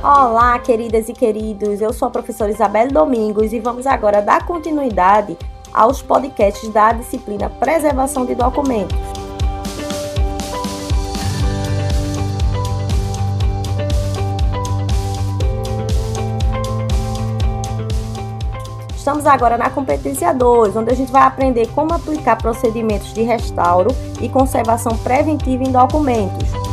Olá, queridas e queridos. Eu sou a professora Isabel Domingos e vamos agora dar continuidade aos podcasts da disciplina Preservação de Documentos. Estamos agora na competência 2, onde a gente vai aprender como aplicar procedimentos de restauro e conservação preventiva em documentos.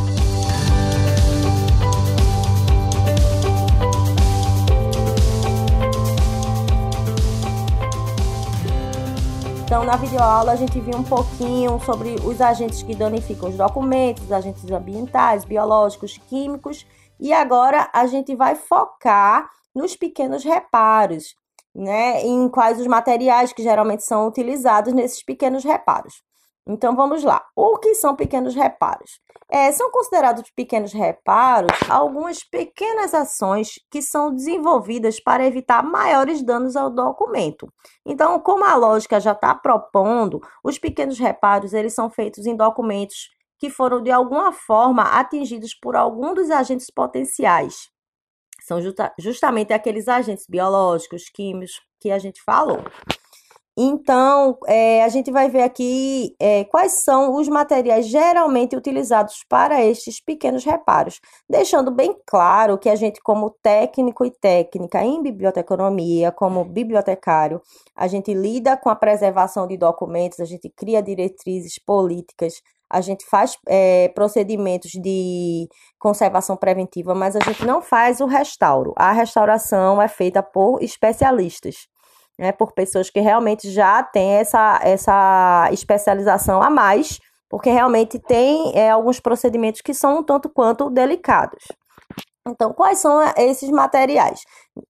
Então, na videoaula, a gente viu um pouquinho sobre os agentes que danificam os documentos, os agentes ambientais, biológicos, químicos, e agora a gente vai focar nos pequenos reparos, né, em quais os materiais que geralmente são utilizados nesses pequenos reparos. Então vamos lá. O que são pequenos reparos? É, são considerados pequenos reparos algumas pequenas ações que são desenvolvidas para evitar maiores danos ao documento. Então, como a lógica já está propondo, os pequenos reparos eles são feitos em documentos que foram de alguma forma atingidos por algum dos agentes potenciais. São justa, justamente aqueles agentes biológicos, químicos que a gente falou. Então, é, a gente vai ver aqui é, quais são os materiais geralmente utilizados para estes pequenos reparos, deixando bem claro que a gente, como técnico e técnica em biblioteconomia, como bibliotecário, a gente lida com a preservação de documentos, a gente cria diretrizes políticas, a gente faz é, procedimentos de conservação preventiva, mas a gente não faz o restauro. A restauração é feita por especialistas né, por pessoas que realmente já têm essa, essa especialização a mais, porque realmente tem é, alguns procedimentos que são um tanto quanto delicados. Então, quais são esses materiais?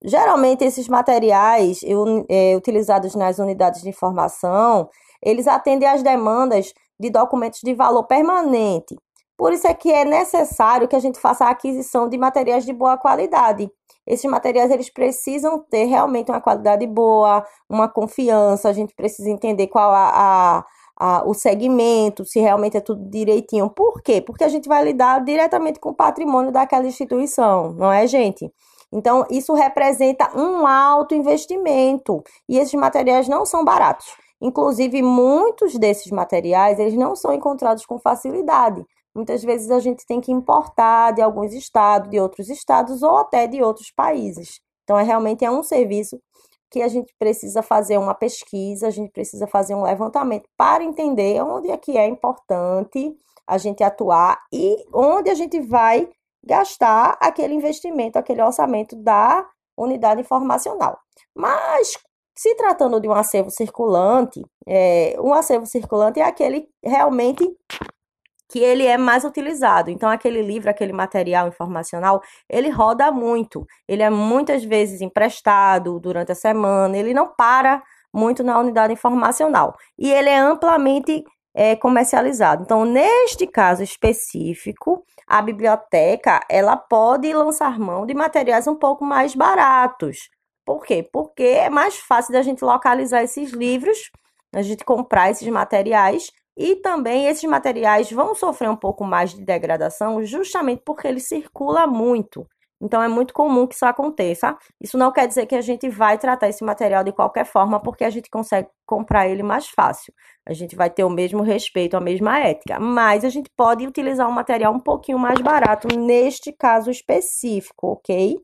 Geralmente, esses materiais eu, é, utilizados nas unidades de informação, eles atendem às demandas de documentos de valor permanente. Por isso é que é necessário que a gente faça a aquisição de materiais de boa qualidade, esses materiais eles precisam ter realmente uma qualidade boa, uma confiança, a gente precisa entender qual a, a, o segmento, se realmente é tudo direitinho. Por quê? Porque a gente vai lidar diretamente com o patrimônio daquela instituição, não é, gente? Então, isso representa um alto investimento e esses materiais não são baratos. Inclusive, muitos desses materiais eles não são encontrados com facilidade. Muitas vezes a gente tem que importar de alguns estados, de outros estados ou até de outros países. Então, é realmente é um serviço que a gente precisa fazer uma pesquisa, a gente precisa fazer um levantamento para entender onde é que é importante a gente atuar e onde a gente vai gastar aquele investimento, aquele orçamento da unidade informacional. Mas se tratando de um acervo circulante, é, um acervo circulante é aquele realmente que ele é mais utilizado. Então, aquele livro, aquele material informacional, ele roda muito. Ele é muitas vezes emprestado durante a semana, ele não para muito na unidade informacional. E ele é amplamente é, comercializado. Então, neste caso específico, a biblioteca ela pode lançar mão de materiais um pouco mais baratos. Por quê? Porque é mais fácil da gente localizar esses livros, a gente comprar esses materiais e também esses materiais vão sofrer um pouco mais de degradação justamente porque ele circula muito. Então é muito comum que isso aconteça. Isso não quer dizer que a gente vai tratar esse material de qualquer forma, porque a gente consegue comprar ele mais fácil. A gente vai ter o mesmo respeito, a mesma ética. Mas a gente pode utilizar um material um pouquinho mais barato neste caso específico, ok?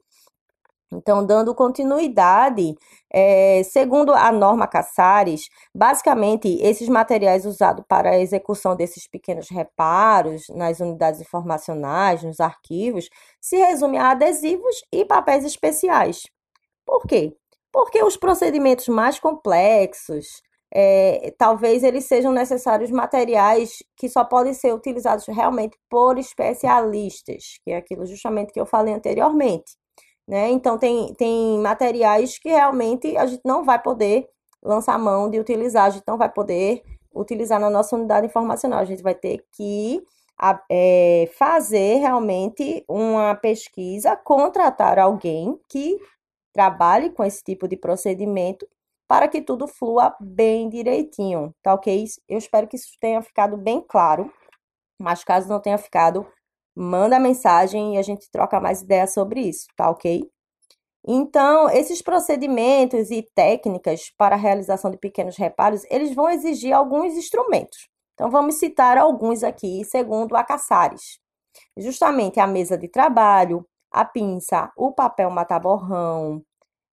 Então, dando continuidade, é, segundo a norma Cassares, basicamente esses materiais usados para a execução desses pequenos reparos nas unidades informacionais, nos arquivos, se resume a adesivos e papéis especiais. Por quê? Porque os procedimentos mais complexos, é, talvez eles sejam necessários materiais que só podem ser utilizados realmente por especialistas, que é aquilo justamente que eu falei anteriormente né? Então tem, tem materiais que realmente a gente não vai poder lançar mão de utilizar, a gente não vai poder utilizar na nossa unidade informacional, a gente vai ter que é, fazer realmente uma pesquisa, contratar alguém que trabalhe com esse tipo de procedimento para que tudo flua bem direitinho, tá ok? Eu espero que isso tenha ficado bem claro, mas caso não tenha ficado, manda mensagem e a gente troca mais ideias sobre isso, tá ok? Então, esses procedimentos e técnicas para a realização de pequenos reparos, eles vão exigir alguns instrumentos. Então, vamos citar alguns aqui, segundo a Caçares. Justamente a mesa de trabalho, a pinça, o papel mataborrão,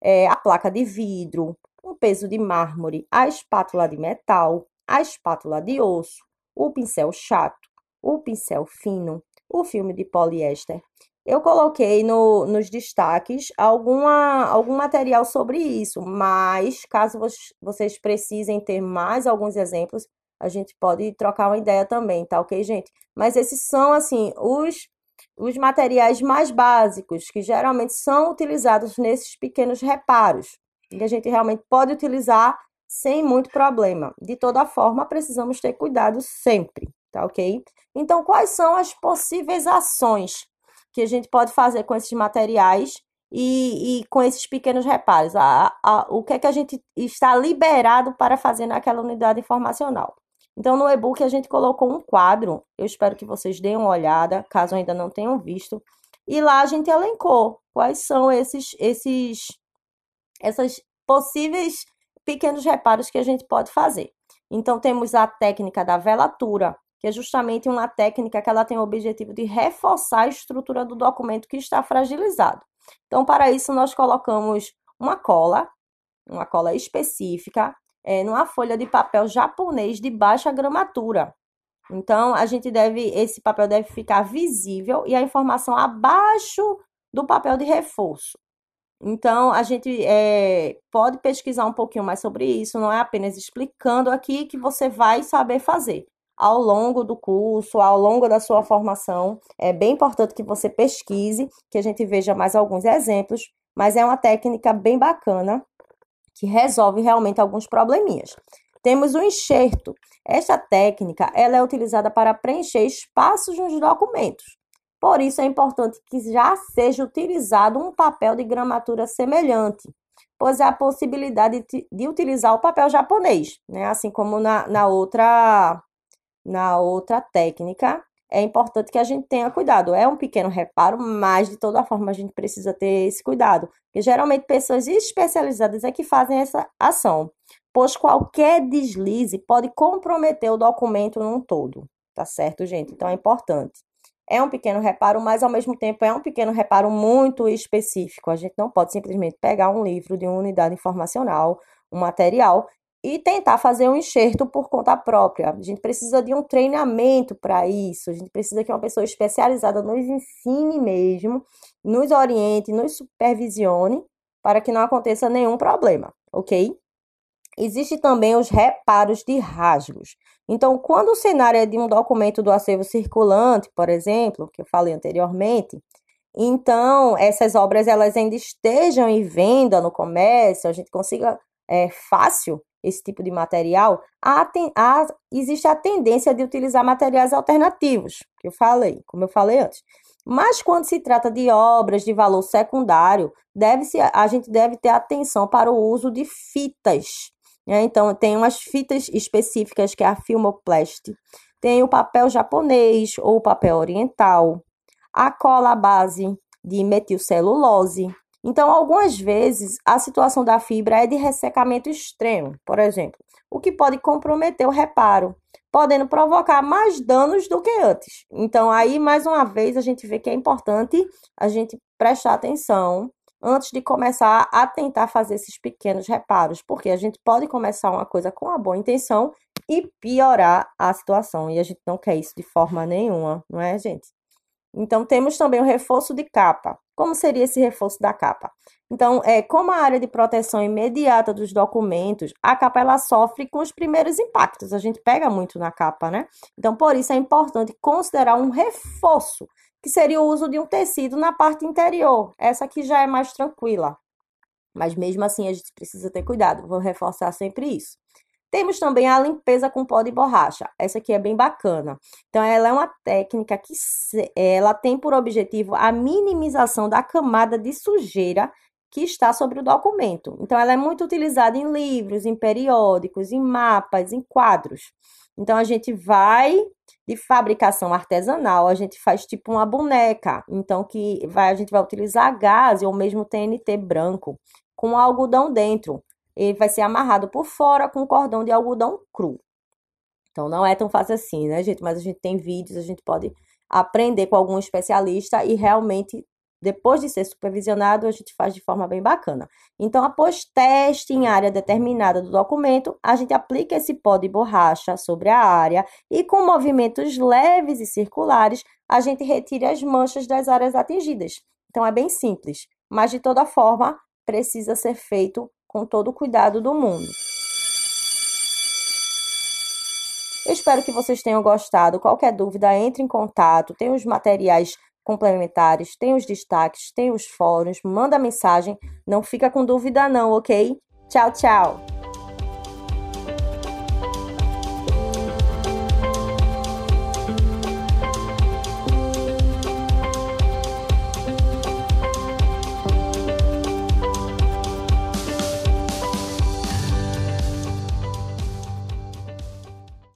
é, a placa de vidro, um peso de mármore, a espátula de metal, a espátula de osso, o pincel chato, o pincel fino, o filme de poliéster eu coloquei no, nos destaques alguma, algum material sobre isso, mas caso vocês precisem ter mais alguns exemplos, a gente pode trocar uma ideia também, tá ok, gente? Mas esses são, assim, os, os materiais mais básicos que geralmente são utilizados nesses pequenos reparos, que a gente realmente pode utilizar sem muito problema. De toda forma, precisamos ter cuidado sempre, tá ok? Então, quais são as possíveis ações que a gente pode fazer com esses materiais e, e com esses pequenos reparos. A, a, o que é que a gente está liberado para fazer naquela unidade informacional. Então, no e-book, a gente colocou um quadro. Eu espero que vocês deem uma olhada, caso ainda não tenham visto. E lá a gente elencou quais são esses, esses, essas possíveis pequenos reparos que a gente pode fazer. Então, temos a técnica da velatura, que é justamente uma técnica que ela tem o objetivo de reforçar a estrutura do documento que está fragilizado. Então, para isso, nós colocamos uma cola, uma cola específica, é, numa folha de papel japonês de baixa gramatura. Então, a gente deve, esse papel deve ficar visível e a informação abaixo do papel de reforço. Então, a gente é, pode pesquisar um pouquinho mais sobre isso, não é apenas explicando aqui que você vai saber fazer ao longo do curso, ao longo da sua formação. É bem importante que você pesquise, que a gente veja mais alguns exemplos, mas é uma técnica bem bacana que resolve realmente alguns probleminhas. Temos o enxerto. Esta técnica ela é utilizada para preencher espaços nos documentos. Por isso é importante que já seja utilizado um papel de gramatura semelhante, pois há a possibilidade de, de utilizar o papel japonês, né? assim como na, na outra na outra técnica, é importante que a gente tenha cuidado. É um pequeno reparo, mas de toda forma a gente precisa ter esse cuidado. Porque geralmente pessoas especializadas é que fazem essa ação, pois qualquer deslize pode comprometer o documento num todo. Tá certo, gente? Então é importante. É um pequeno reparo, mas ao mesmo tempo é um pequeno reparo muito específico. A gente não pode simplesmente pegar um livro de uma unidade informacional, um material e tentar fazer um enxerto por conta própria. A gente precisa de um treinamento para isso, a gente precisa que uma pessoa especializada nos ensine mesmo, nos oriente, nos supervisione para que não aconteça nenhum problema, ok? Existem também os reparos de rasgos. Então, quando o cenário é de um documento do acervo circulante, por exemplo, que eu falei anteriormente, então essas obras elas ainda estejam em venda no comércio, a gente consiga é, fácil esse tipo de material, há, há, existe a tendência de utilizar materiais alternativos, que eu falei, como eu falei antes. Mas quando se trata de obras de valor secundário, deve -se, a gente deve ter atenção para o uso de fitas. Né? Então, tem umas fitas específicas, que é a Filmoplast, tem o papel japonês ou papel oriental, a cola base de metilcelulose, então, algumas vezes, a situação da fibra é de ressecamento extremo, por exemplo, o que pode comprometer o reparo, podendo provocar mais danos do que antes. Então, aí, mais uma vez, a gente vê que é importante a gente prestar atenção antes de começar a tentar fazer esses pequenos reparos, porque a gente pode começar uma coisa com uma boa intenção e piorar a situação, e a gente não quer isso de forma nenhuma, não é, gente? Então, temos também o reforço de capa. Como seria esse reforço da capa? Então, é, como a área de proteção imediata dos documentos, a capa ela sofre com os primeiros impactos. A gente pega muito na capa, né? Então, por isso é importante considerar um reforço, que seria o uso de um tecido na parte interior. Essa aqui já é mais tranquila. Mas mesmo assim, a gente precisa ter cuidado. Vou reforçar sempre isso. Temos também a limpeza com pó de borracha. Essa aqui é bem bacana. Então, ela é uma técnica que ela tem por objetivo a minimização da camada de sujeira que está sobre o documento. Então, ela é muito utilizada em livros, em periódicos, em mapas, em quadros. Então, a gente vai de fabricação artesanal, a gente faz tipo uma boneca. Então, que vai, a gente vai utilizar gás ou mesmo TNT branco com algodão dentro. Ele vai ser amarrado por fora com cordão de algodão cru. Então, não é tão fácil assim, né, gente? Mas a gente tem vídeos, a gente pode aprender com algum especialista e realmente depois de ser supervisionado, a gente faz de forma bem bacana. Então, após teste em área determinada do documento, a gente aplica esse pó de borracha sobre a área e, com movimentos leves e circulares, a gente retira as manchas das áreas atingidas. Então, é bem simples, mas de toda forma, precisa ser feito com todo o cuidado do mundo. Eu espero que vocês tenham gostado. Qualquer dúvida, entre em contato. Tem os materiais complementares, tem os destaques, tem os fóruns, manda mensagem, não fica com dúvida não, ok? Tchau, tchau!